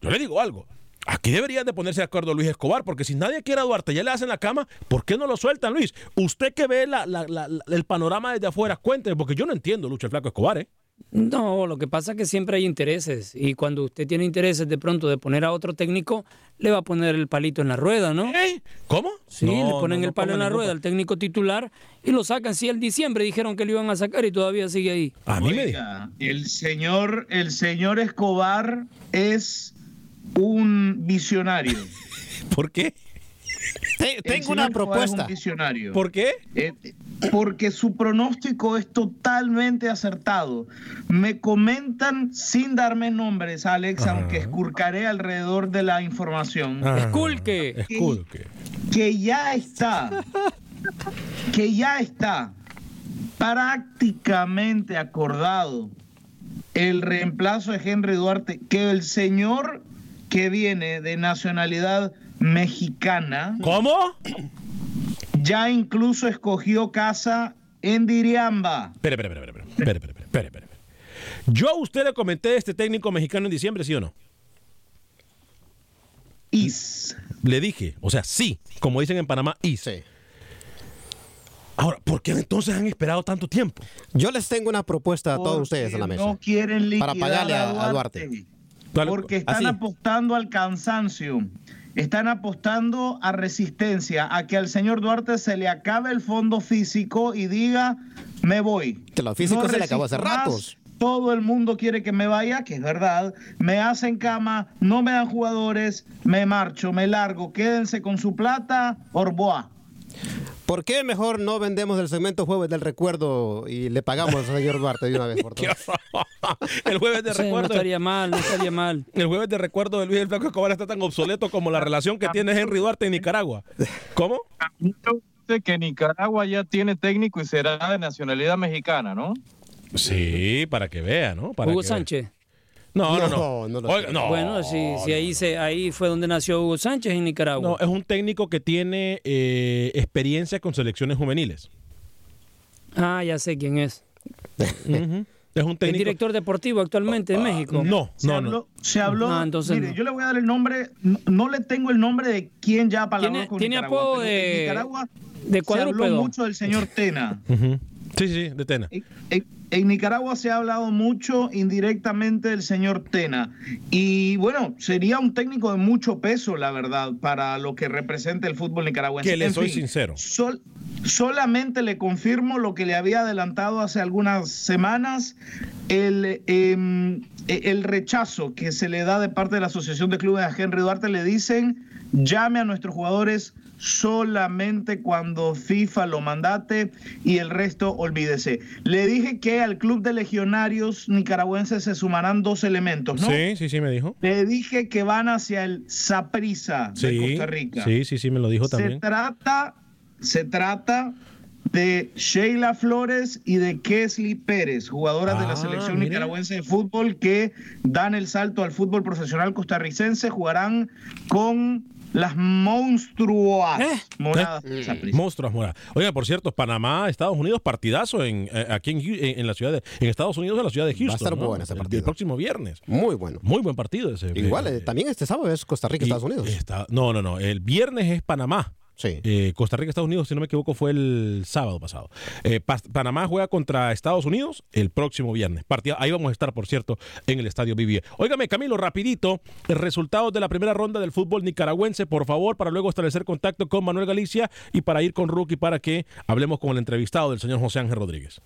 Yo le digo algo. Aquí deberían de ponerse de acuerdo Luis Escobar, porque si nadie quiere a Duarte, ya le hacen la cama, ¿por qué no lo sueltan, Luis? Usted que ve la- la- la- la- el panorama desde afuera, cuénteme, porque yo no entiendo, Lucho el Flaco Escobar, ¿eh? No, lo que pasa es que siempre hay intereses y cuando usted tiene intereses de pronto de poner a otro técnico, le va a poner el palito en la rueda, ¿no? ¿Cómo? Sí, No, le ponen no, no el palo en la rueda al técnico titular y lo sacan. Sí, el diciembre dijeron que lo iban a sacar y todavía sigue ahí. A mí me el señor, el señor Escobar es un visionario. ¿Por qué? Tengo una propuesta. un visionario. ¿Por qué? Eh, porque su pronóstico es totalmente acertado. Me comentan sin darme nombres, Alex, aunque escurcaré alrededor de la información. Esculque. Esculque. que ya está, que ya está prácticamente acordado el reemplazo de Henry Duarte, que el señor que viene de nacionalidad mexicana. ¿Cómo? Ya incluso escogió casa en Diriamba. Espera, espera, espera, espera, espera, espera, espera, espera, Yo a usted le comenté este técnico mexicano en diciembre, ¿sí o no? Is. Le dije, o sea, sí, como dicen en Panamá, is. Sí. Ahora, ¿por qué entonces han esperado tanto tiempo? Yo les tengo una propuesta a todos ustedes a la mesa. No quieren liquidar para pagarle a, Duarte. Porque están apostando al cansancio. Están apostando a resistencia, a que al señor Duarte se le acabe el fondo físico y diga, me voy. Que lo físico se le acabó hace ratos. Todo el mundo quiere que me vaya, que es verdad. Me hacen cama, no me dan jugadores, me marcho, me largo. Quédense con su plata, Orboa. ¿Por qué mejor no vendemos el segmento jueves del recuerdo y le pagamos al señor Duarte de una vez por todas? El jueves de Sí, no recuerdo. estaría mal, no estaría mal. El jueves de recuerdo de Luis el Flaco Escobar está tan obsoleto como la relación que tiene Henry Duarte en Nicaragua. ¿Cómo? Dice que Nicaragua ya tiene técnico y será de nacionalidad mexicana, ¿no? Sí, para que vea, ¿no? Para Hugo que vea. No, no, no. No, no lo Oiga, no, bueno, sí, sí, ahí, se, ahí fue donde nació Hugo Sánchez en Nicaragua. No, es un técnico que tiene eh, experiencia con selecciones juveniles. Ah, ya sé quién es. Es un Es técnico. director deportivo actualmente en México. No, Se no, habló, no. se habló- No, entonces mire, no. yo le voy a dar el nombre, no, no le tengo el nombre de quién ya palabró Tiene- con tiene Nicaragua, apodo de- Nicaragua de se habló mucho del señor Tena. Ujú. Sí, sí, de Tena. En, en- en Nicaragua se ha hablado mucho indirectamente del señor Tena. Y bueno, sería un técnico de mucho peso, la verdad, para lo que representa el fútbol nicaragüense. Que le En soy fin, sincero. sol- solamente le confirmo lo que le había adelantado hace algunas semanas, el, em, el rechazo que se le da de parte de la Asociación de Clubes a Henry Duarte. Le dicen, llame a nuestros jugadores solamente cuando FIFA lo mandate y el resto olvídese. Le dije que al club de legionarios nicaragüenses se sumarán dos elementos, ¿no? Sí, sí, sí, me dijo. Le dije que van hacia el Saprissa de Costa Rica. sí, sí, sí, me lo dijo Se también. trata, se trata de Sheila Flores y de Kesley Pérez, jugadoras de Ah, la selección mire. nicaragüense de fútbol que dan el salto al fútbol profesional costarricense, jugarán con las monstruosas ¿Eh? moradas ¿Eh? moradas. Oiga, por cierto, Panamá, Estados Unidos, partidazo en, eh, aquí en, en, en la ciudad de, en Estados Unidos, en la ciudad de Houston. estar ¿no? bueno ese El- partido. El, próximo viernes. Muy bueno. Muy buen partido ese. Igual, Eh, eh, también este sábado es Costa Rica, y Estados Unidos. está- no, no, no. El viernes es Panamá. Sí. Eh, Costa Rica, Estados Unidos, si no me equivoco, fue el sábado pasado. Eh, Pa- Panamá juega contra Estados Unidos el próximo viernes. Partida, ahí vamos a estar, por cierto, en el Estadio Vivier. Óigame, Camilo, rapidito, resultados de la primera ronda del fútbol nicaragüense, por favor, para luego establecer contacto con Manuel Galicia y para ir con Rookie para que hablemos con el entrevistado del señor José Ángel Rodríguez.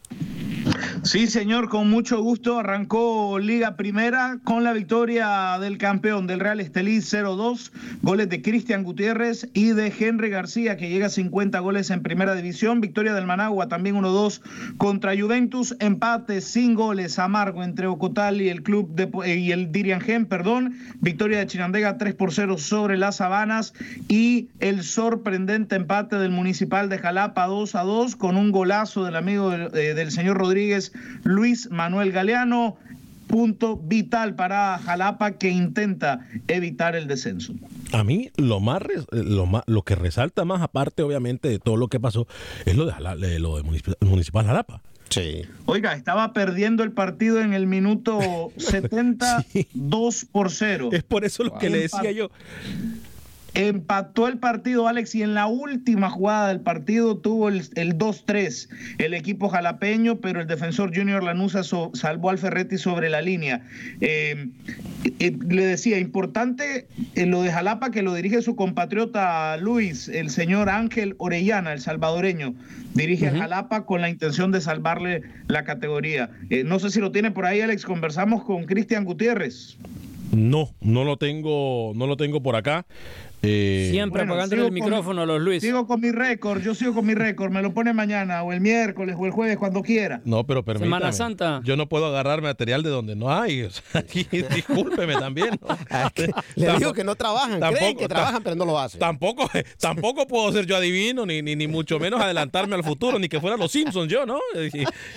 Sí, señor, con mucho gusto. Arrancó Liga Primera con la victoria del campeón del Real Estelí 0-2. Goles de Cristian Gutiérrez y de Henry García, que llega a 50 goles en Primera División. Victoria del Managua también 1-2 contra Juventus. Empate sin goles amargo entre Ocotal y el club de, eh, y el Dirian Gen, perdón. Victoria de Chinandega 3 por 0 sobre las Habanas y el sorprendente empate del Municipal de Jalapa 2 a 2 con un golazo del amigo eh, del señor Rodríguez, Luis Manuel Galeano. Punto vital para Jalapa que intenta evitar el descenso. A mí lo más, lo más lo que resalta más aparte obviamente de todo lo que pasó es lo de, lo de Municipal, Municipal Jalapa. Sí. Oiga, estaba perdiendo el partido en el minuto 72 por 0. Es por eso lo que le decía yo. Empató el partido, Alex, y en la última jugada del partido tuvo el, 2-3 el equipo jalapeño, pero el defensor Junior Lanusa salvó al Ferretti sobre la línea. Eh, eh, le decía, importante eh, lo de Jalapa que lo dirige su compatriota Luis, el señor Ángel Orellana, el salvadoreño. Dirige a Jalapa con la intención de salvarle la categoría. no sé si lo tiene por ahí, Alex. Conversamos con Cristian Gutiérrez. No, no lo tengo, no lo tengo por acá. Eh, Siempre apagándole el micrófono a los Luis. Sigo con mi récord, yo sigo con mi récord, me lo pone mañana o el miércoles o el jueves cuando quiera. No, pero permítame. Semana Santa. Yo no puedo agarrar material de donde no hay. discúlpeme también. Le digo que no trabajan, tampoco, creen que trabajan pero no lo hacen. Tampoco, tampoco puedo ser yo adivino, ni, ni, ni mucho menos adelantarme al futuro, ni que fuera los Simpsons yo, ¿no?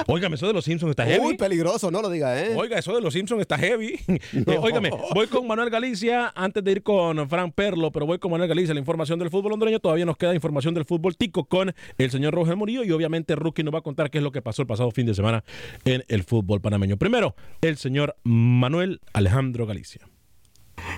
Óigame, eso de los Simpsons está heavy. Muy peligroso, no lo diga, ¿eh? Oiga, eso de los Simpsons está heavy. Eh, óigame, voy con Manuel Galicia antes de ir con Frank Perlo, pero voy con Manuel Galicia la información del fútbol hondureño. Todavía nos queda información del fútbol tico con el señor Roger Murillo y obviamente Rookie nos va a contar qué es lo que pasó el pasado fin de semana en el fútbol panameño. Primero, el señor Manuel Alejandro Galicia.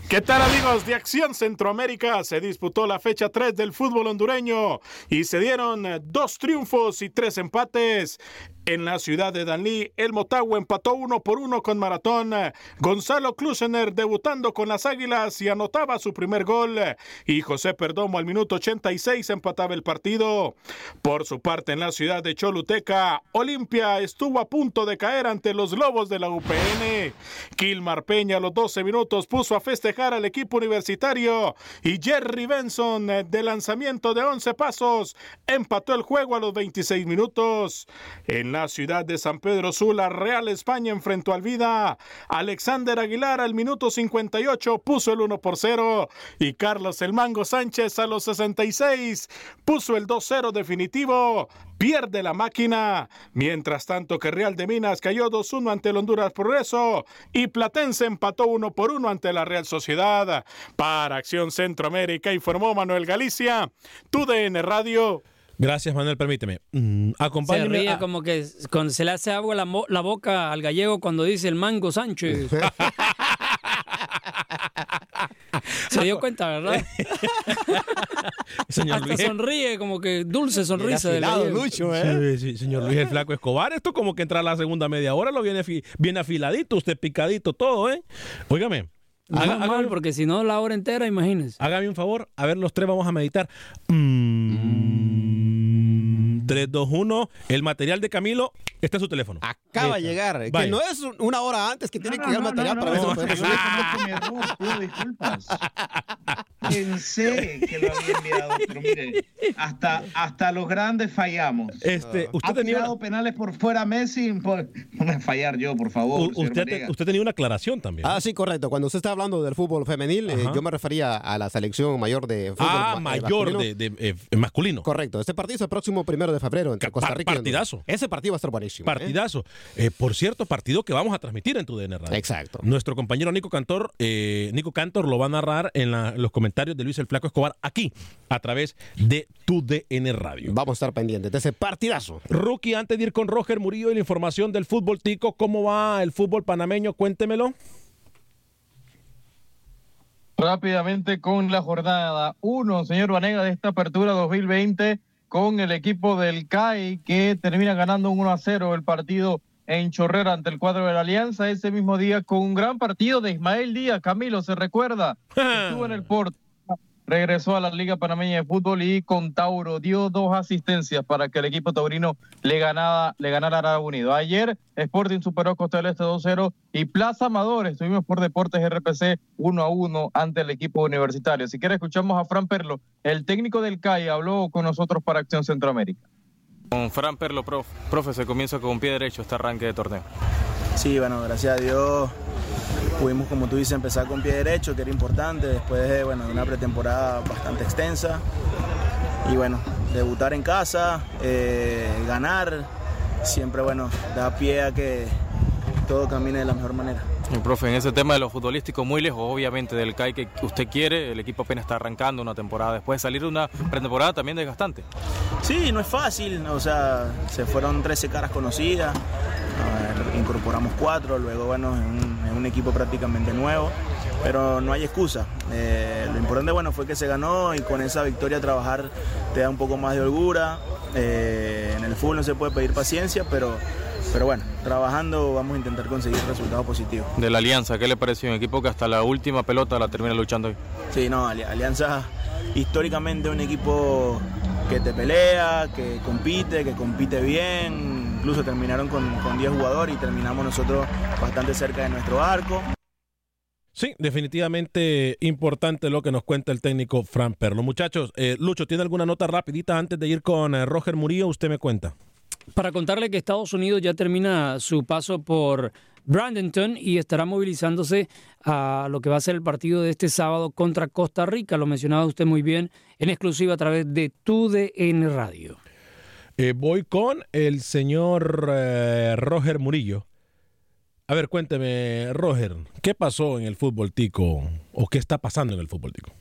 ¿Qué tal amigos de Acción Centroamérica? Se disputó la fecha 3 del fútbol hondureño y se dieron dos triunfos y tres empates. En la ciudad de Danlí, el Motagua empató uno por uno con Maratón. Gonzalo Klusener debutando con las Águilas y anotaba su primer gol. Y José Perdomo al minuto 86 empataba el partido. Por su parte, en la ciudad de Choluteca, Olimpia estuvo a punto de caer ante los Lobos de la UPN. Kilmar Peña a los 12 minutos puso a festejar al equipo universitario y Jerry Benson de lanzamiento de 11 pasos empató el juego a los 26 minutos. En la ciudad de San Pedro Sula, Real España enfrentó al Vida. Alexander Aguilar al minuto 58 puso el 1 por 0 y Carlos El Mango Sánchez a los 66 puso el 2-0 definitivo. Pierde la máquina. Mientras tanto que Real de Minas cayó 2-1 ante el Honduras Progreso y Platense empató 1 por 1 ante la Real Sociedad. Para Acción Centroamérica informó Manuel Galicia, TUDN Radio. Gracias, Manuel. Permíteme. Mm, se ríe como que se le hace agua la, la, boca al gallego cuando dice el mango Sánchez. se dio cuenta, ¿verdad? señor Hasta sonríe, como que dulce sonrisa del Lucho, ¿eh? sí, señor Luis el Flaco Escobar. Esto como que entra a la segunda media hora, lo viene bien afiladito, usted picadito, todo, ¿eh? Óigame. Haga, mal, porque si no, la hora entera, imagínese. Hágame un favor, a ver, los tres vamos a meditar. Mm. 3, 2, 1. El material de Camilo está en su teléfono. Acaba de llegar. Que no es una hora antes que tiene que llegar el material para ver si lo podemos disculpas. Pensé que lo había enviado, pero mire, hasta, hasta los grandes fallamos. Este, usted ha tenía penales por fuera Messi, por... no me fallar yo, por favor. usted, usted tenía una aclaración también. Ah, sí, correcto. Cuando usted está hablando del fútbol femenil, eh, yo me refería a la selección mayor de fútbol Ah, eh, mayor de, de eh, masculino. Correcto. Este partido es el próximo primero de febrero entre Costa Rica Partidazo. Ese partido va a estar buenísimo. Partidazo. por cierto, partido que vamos a transmitir en tu DN Radio. Exacto. Nuestro compañero Nico Cantor, Nico Cantor lo va a narrar en los comentarios de Luis el Flaco Escobar aquí a través de tu DN Radio. Vamos a estar pendientes de ese partidazo. Rookie, antes de ir con Roger Murillo y la información del fútbol tico, ¿cómo va el fútbol panameño? Cuéntemelo. Rápidamente con la jornada 1, señor Vanega, de esta apertura 2020 con el equipo del CAI que termina ganando un 1 a 0 el partido en Chorrera ante el cuadro de la Alianza ese mismo día con un gran partido de Ismael Díaz. Camilo, ¿se recuerda? Estuvo en el Porto regresó a la Liga Panameña de Fútbol y con Tauro dio dos asistencias para que el equipo taurino le, ganara, le ganara a Aragua Unido. Ayer Sporting superó Costa del Este 2-0 y Plaza Amador estuvimos por Deportes RPC 1-1 ante el equipo universitario. Si quiere escuchamos a Fran Perlo, el técnico del CAI, habló con nosotros para Acción Centroamérica. Con Fran Perlo, profe, profe se comienza con un pie derecho este arranque de torneo. Sí, bueno, gracias a Dios pudimos, como tú dices, empezar con pie derecho, que era importante, después de, bueno, una pretemporada bastante extensa. Y bueno, debutar en casa, eh, ganar, siempre bueno, da pie a que todo camine de la mejor manera. Y, profe, en ese tema de lo futbolístico, muy lejos, obviamente, del CAI que usted quiere, el equipo apenas está arrancando una temporada, después de salir de una pretemporada también desgastante. Sí, no es fácil, o sea, se fueron 13 caras conocidas, incorporamos cuatro, luego, bueno, es un, un equipo prácticamente nuevo pero no hay excusa. Eh, lo importante bueno fue que se ganó y con esa victoria trabajar te da un poco más de holgura. Eh, en el fútbol no se puede pedir paciencia, pero, pero bueno, trabajando vamos a intentar conseguir resultados positivos. De la Alianza, ¿qué le pareció? Un equipo que hasta la última pelota la termina luchando hoy. Sí, no, Alianza históricamente un equipo que te pelea, que compite, que compite bien. Incluso terminaron con, con 10 jugadores y terminamos nosotros bastante cerca de nuestro arco. Sí, definitivamente importante lo que nos cuenta el técnico Fran Perlo. Muchachos, eh, Lucho, ¿tiene alguna nota rapidita antes de ir con eh, Roger Murillo? Usted me cuenta. Para contarle que Estados Unidos ya termina su paso por Bradenton y estará movilizándose a lo que va a ser el partido de este sábado contra Costa Rica. Lo mencionaba usted muy bien en exclusiva a través de TUDN Radio. Eh, voy con el señor eh, Roger Murillo. A ver, cuénteme, Roger, ¿qué pasó en el fútbol tico o qué está pasando en el fútbol tico?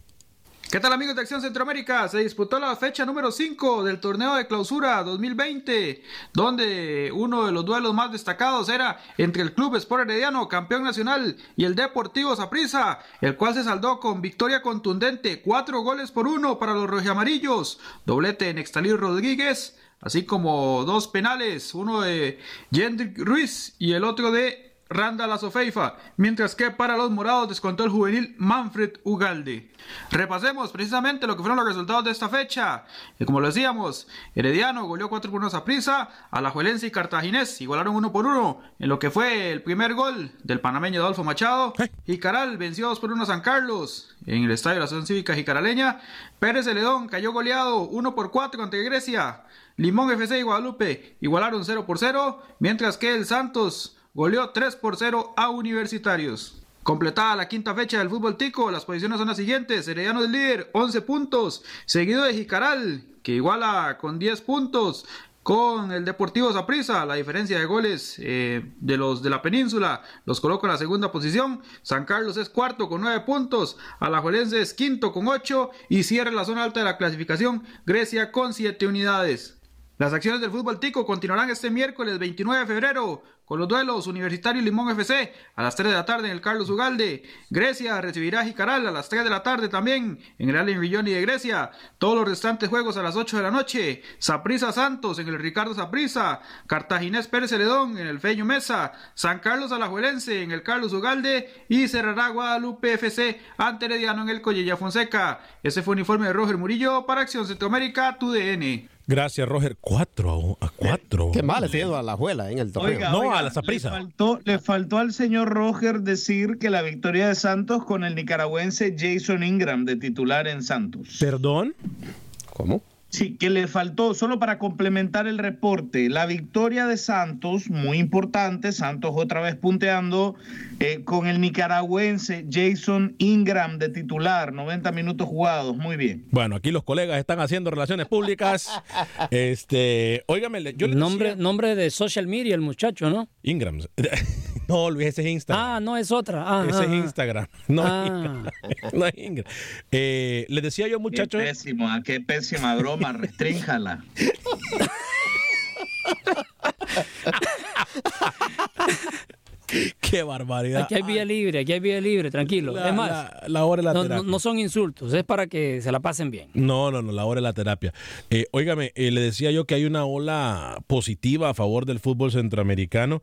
¿Qué tal amigos de Acción Centroamérica? Se disputó la fecha número 5 del torneo de clausura 2020, donde uno de los duelos más destacados era entre el Club Sport Herediano, campeón nacional, y el Deportivo Saprissa, el cual se saldó con victoria contundente, cuatro goles por uno para los rojamarillos, doblete de Nextalí Rodríguez, así como dos penales, uno de Jendrik Ruiz y el otro de Randall Azofeifa, mientras que para los morados descontó el juvenil Manfred Ugalde. Repasemos precisamente lo que fueron los resultados de esta fecha. Y como lo decíamos, Herediano goleó 4 por 1 a Prisa, Alajuelense y Cartaginés igualaron 1 por 1 en lo que fue el primer gol del panameño Adolfo Machado. Y Caral venció 2 por 1 a San Carlos en el estadio de la Asociación Cívica Jicaraleña. Pérez Celedón cayó goleado 1 por 4 ante Grecia. Limón FC y Guadalupe igualaron 0 por 0, mientras que el Santos goleó 3 por 0 a Universitarios. Completada la quinta fecha del fútbol tico, las posiciones son las siguientes. Herediano del líder, 11 puntos, seguido de Jicaral, que iguala con 10 puntos con el Deportivo Zaprisa. La diferencia de goles eh, de los de la península los coloca en la segunda posición. San Carlos es cuarto con 9 puntos. Alajuelense es quinto con 8 y cierra la zona alta de la clasificación Grecia con 7 unidades. Las acciones del fútbol tico continuarán este miércoles 29 de febrero con los duelos Universitario Limón FC a las 3 de la tarde en el Carlos Ugalde. Grecia recibirá a Jicaral a las 3 de la tarde también en el Allen Villoni de Grecia. Todos los restantes juegos a las 8 de la noche. Saprisa Santos en el Ricardo Saprisa. Cartaginés Pérez Celedón en el Feño Mesa. San Carlos Alajuelense en el Carlos Ugalde. Y cerrará Guadalupe FC ante Herediano en el Collella Fonseca. Ese fue un informe de Roger Murillo para Acción Centroamérica, TUDN. Gracias, Roger. 4 a 4. Qué mal le a la abuela en el torneo. no, a la. Le faltó, le faltó al señor Roger decir que la victoria de Santos con el nicaragüense Jason Ingram de titular en Santos. ¿Perdón? ¿Cómo? Sí, que le faltó, solo para complementar el reporte, la victoria de Santos, muy importante, Santos otra vez punteando, eh, con el nicaragüense Jason Ingram de titular, 90 minutos jugados, muy bien. Bueno, aquí los colegas están haciendo relaciones públicas. este, óigame, yo le nombre, decía- nombre de social media el muchacho, ¿no? Ingram. No, Luis, ese es Instagram. Ah, no es otra. Ah, ese ah, es ah. Instagram. No, es Ah. Ingram. no es Ingram. Eh, les decía yo, muchachos. Qué pésimo, ah, qué pésima broma, restrínjala. Qué barbaridad. Aquí hay vía libre, aquí hay vía libre, tranquilo. La- es más, la- la hora de la no, terapia. no- no son insultos, es para que se la pasen bien. No, no, no, la hora de la terapia. Eh, óigame, eh, le decía yo que hay una ola positiva a favor del fútbol centroamericano.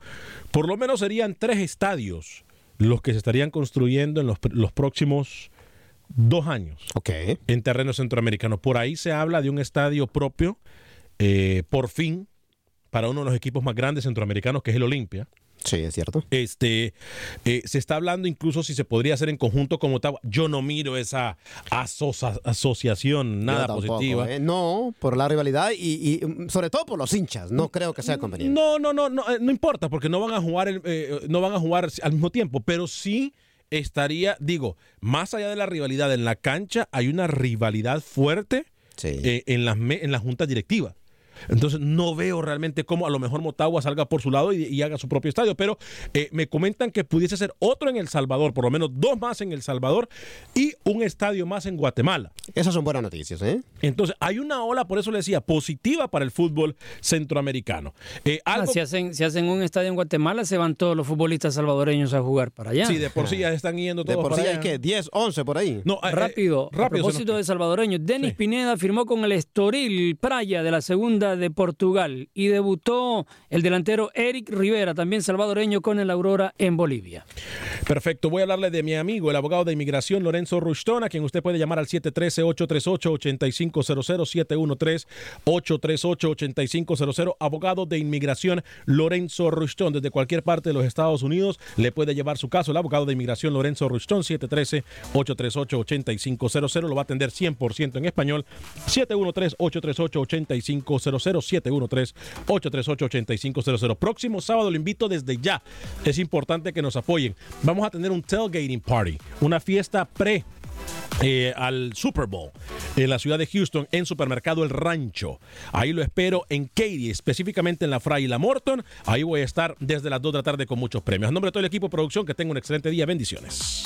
Por lo menos serían tres estadios los que se estarían construyendo en los, pr- los próximos dos años en terreno centroamericano. Por ahí se habla de un estadio propio, eh, por fin, para uno de los equipos más grandes centroamericanos, que es el Olimpia. Sí, es cierto. Este, eh, se está hablando incluso si se podría hacer en conjunto con Ottawa. Yo no miro esa asocia- asociación nada tampoco, positiva. ¿eh? No, por la rivalidad y, y, mm, sobre todo por los hinchas. No creo que sea conveniente. No, no, no, no, eh, no importa porque no van a jugar, el- eh, no van a jugar al mismo tiempo, pero sí estaría, digo, más allá de la rivalidad en la cancha, hay una rivalidad fuerte en las en la junta directiva. Entonces no veo realmente cómo a lo mejor Motagua salga por su lado y, y haga su propio estadio. Pero eh, me comentan que pudiese ser otro en El Salvador, por lo menos dos más en El Salvador y un estadio más en Guatemala. Esas son buenas noticias, ¿eh? Entonces hay una ola, por eso le decía, positiva para el fútbol centroamericano. Eh, Ah, si, hacen, si hacen un estadio en Guatemala, se van todos los futbolistas salvadoreños a jugar para allá. Sí, de por sí ya están yendo De todos por para sí hay que 10, 11 por ahí. No, eh, rápido, a rápido se propósito de salvadoreños, Denis Pineda firmó con el Estoril Praia de la segunda de Portugal y debutó el delantero Eric Rivera, también salvadoreño, con el Aurora en Bolivia. Perfecto, voy a hablarle de mi amigo, el abogado de inmigración Lorenzo Rushtón, a quien usted puede llamar al 713-838-8500, 713-838-8500, abogado de inmigración Lorenzo Rushtón, desde cualquier parte de los Estados Unidos le puede llevar su caso, el abogado de inmigración Lorenzo Rushtón, 713-838-8500, lo va a atender 100% en español, 713-838-8500, 713-838-8500. Próximo sábado lo invito desde ya, es importante que nos apoyen. Vamos a tener un tailgating party, una fiesta pre eh, al Super Bowl en la ciudad de Houston en Supermercado El Rancho. Ahí lo espero en Katy, específicamente en la Fray y la Morton. Ahí voy a estar desde las 2 de la tarde con muchos premios. En nombre de todo el equipo de producción, que tenga un excelente día. Bendiciones.